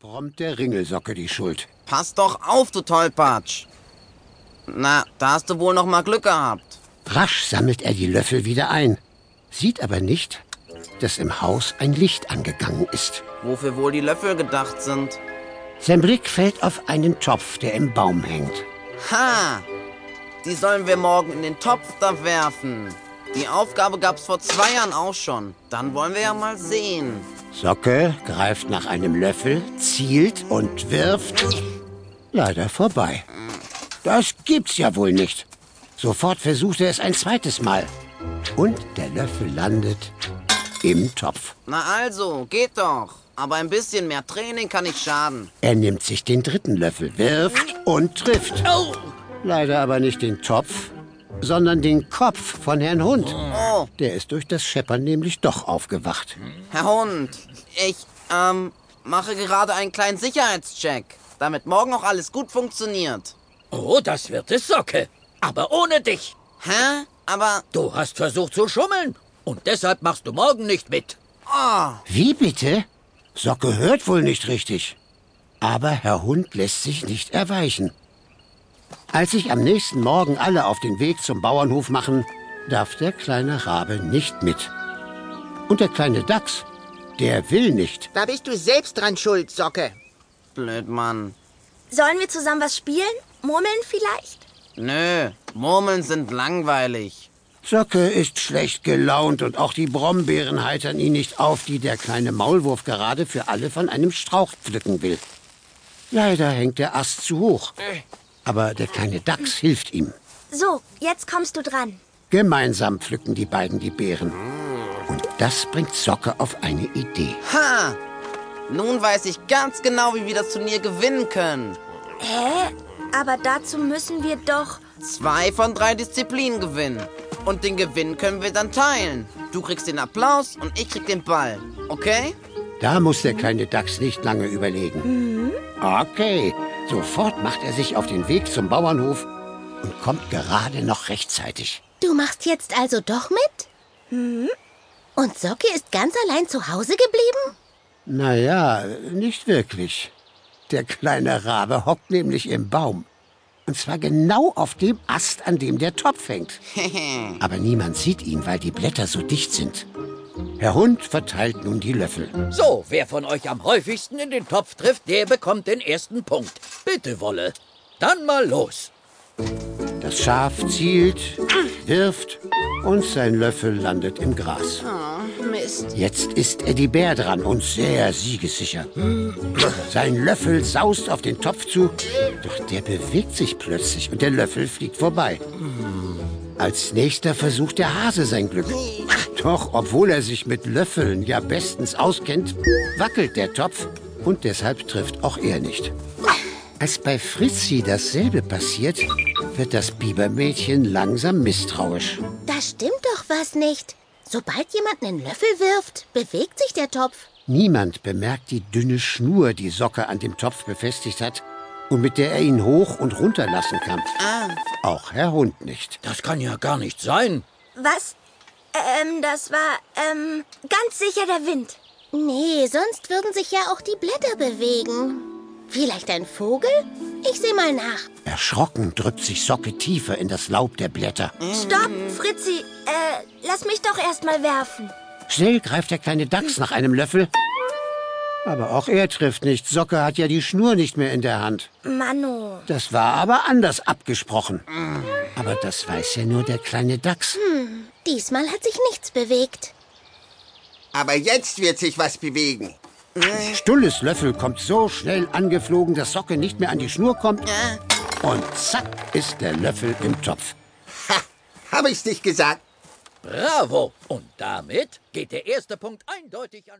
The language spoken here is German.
brummt der Ringelsocke die Schuld. Pass doch auf, du Tollpatsch. Na, da hast du wohl noch mal Glück gehabt. Rasch sammelt er die Löffel wieder ein, sieht aber nicht, dass im Haus ein Licht angegangen ist. Wofür wohl die Löffel gedacht sind. Sein Blick fällt auf einen Topf, der im Baum hängt. Ha! Die sollen wir morgen in den Topf da werfen. Die Aufgabe gab's vor zwei Jahren auch schon. Dann wollen wir ja mal sehen. Socke greift nach einem Löffel, zielt und wirft. Leider vorbei. Das gibt's ja wohl nicht. Sofort versucht er es ein zweites Mal. Und der Löffel landet im Topf. Na also, geht doch. Aber ein bisschen mehr Training kann nicht schaden. Er nimmt sich den dritten Löffel, wirft und trifft. Leider aber nicht den Topf, sondern den Kopf von Herrn Hund. Oh, Der ist durch das Scheppern nämlich doch aufgewacht. Herr Hund, ich, ähm, mache gerade einen kleinen Sicherheitscheck, damit morgen auch alles gut funktioniert. Oh, das wird es, Socke. Aber ohne dich. Hä? Aber, Du hast versucht zu schummeln. Und deshalb machst du morgen nicht mit. oh, Wie bitte? Socke hört wohl nicht richtig. Aber Herr Hund lässt sich nicht erweichen. Als sich am nächsten Morgen alle auf den Weg zum Bauernhof machen, darf der kleine Rabe nicht mit. Und der kleine Dachs, der will nicht. Da bist du selbst dran schuld, Socke. blöd, Mann. Sollen wir zusammen was spielen? Murmeln vielleicht? Nö, Murmeln sind langweilig. Socke ist schlecht gelaunt und auch die Brombeeren heitern ihn nicht auf, die der kleine Maulwurf gerade für alle von einem Strauch pflücken will. Leider hängt der Ast zu hoch. Aber der kleine Dachs hilft ihm. So, jetzt kommst du dran. Gemeinsam pflücken die beiden die Beeren. Und das bringt Socke auf eine Idee. Ha! Nun weiß ich ganz genau, wie wir das Turnier gewinnen können. Hä? Aber dazu müssen wir doch. Zwei von drei Disziplinen gewinnen. Und den Gewinn können wir dann teilen. Du kriegst den Applaus und ich krieg den Ball. Okay? Da muss der kleine Dachs nicht lange überlegen. Okay, sofort macht er sich auf den Weg zum Bauernhof und kommt gerade noch rechtzeitig. Du machst jetzt also doch mit? Und Socke ist ganz allein zu Hause geblieben? Naja, nicht wirklich. Der kleine Rabe hockt nämlich im Baum. Und zwar genau auf dem Ast, an dem der Topf hängt. Aber niemand sieht ihn, weil die Blätter so dicht sind. Herr Hund verteilt nun die Löffel. So, wer von euch am häufigsten in den Topf trifft, der bekommt den ersten Punkt. Bitte, Wolle. Dann mal los. Das Schaf zielt, wirft und sein Löffel landet im Gras. Mist. Jetzt ist Eddie Bär dran und sehr siegessicher. Sein Löffel saust auf den Topf zu, doch der bewegt sich plötzlich und der Löffel fliegt vorbei. Als nächster versucht der Hase sein Glück. Doch, obwohl er sich mit Löffeln ja bestens auskennt, wackelt der Topf und deshalb trifft auch er nicht. Als bei Fritzi dasselbe passiert, wird das Bibermädchen langsam misstrauisch. Da stimmt doch was nicht. Sobald jemand einen Löffel wirft, bewegt sich der Topf. Niemand bemerkt die dünne Schnur, die Socke an dem Topf befestigt hat und mit der er ihn hoch und runter lassen kann. Auch Herr Hund nicht. Das kann ja gar nicht sein. Was? Ähm, das war, ähm, ganz sicher der Wind. Nee, sonst würden sich ja auch die Blätter bewegen. Vielleicht ein Vogel? Ich seh mal nach. Erschrocken drückt sich Socke tiefer in das Laub der Blätter. Stopp, Fritzi. Äh, lass mich doch erst mal werfen. Schnell greift der kleine Dachs nach einem Löffel. Aber auch er trifft nicht. Socke hat ja die Schnur nicht mehr in der Hand. Mano. Das war aber anders abgesprochen. Aber das weiß ja nur der kleine Dachs. Diesmal hat sich nichts bewegt. Aber jetzt wird sich was bewegen. Stulles Löffel kommt so schnell angeflogen, dass Socke nicht mehr an die Schnur kommt. Und zack ist der Löffel im Topf. Ha, hab ich's nicht gesagt? Bravo. Und damit geht der erste Punkt eindeutig an...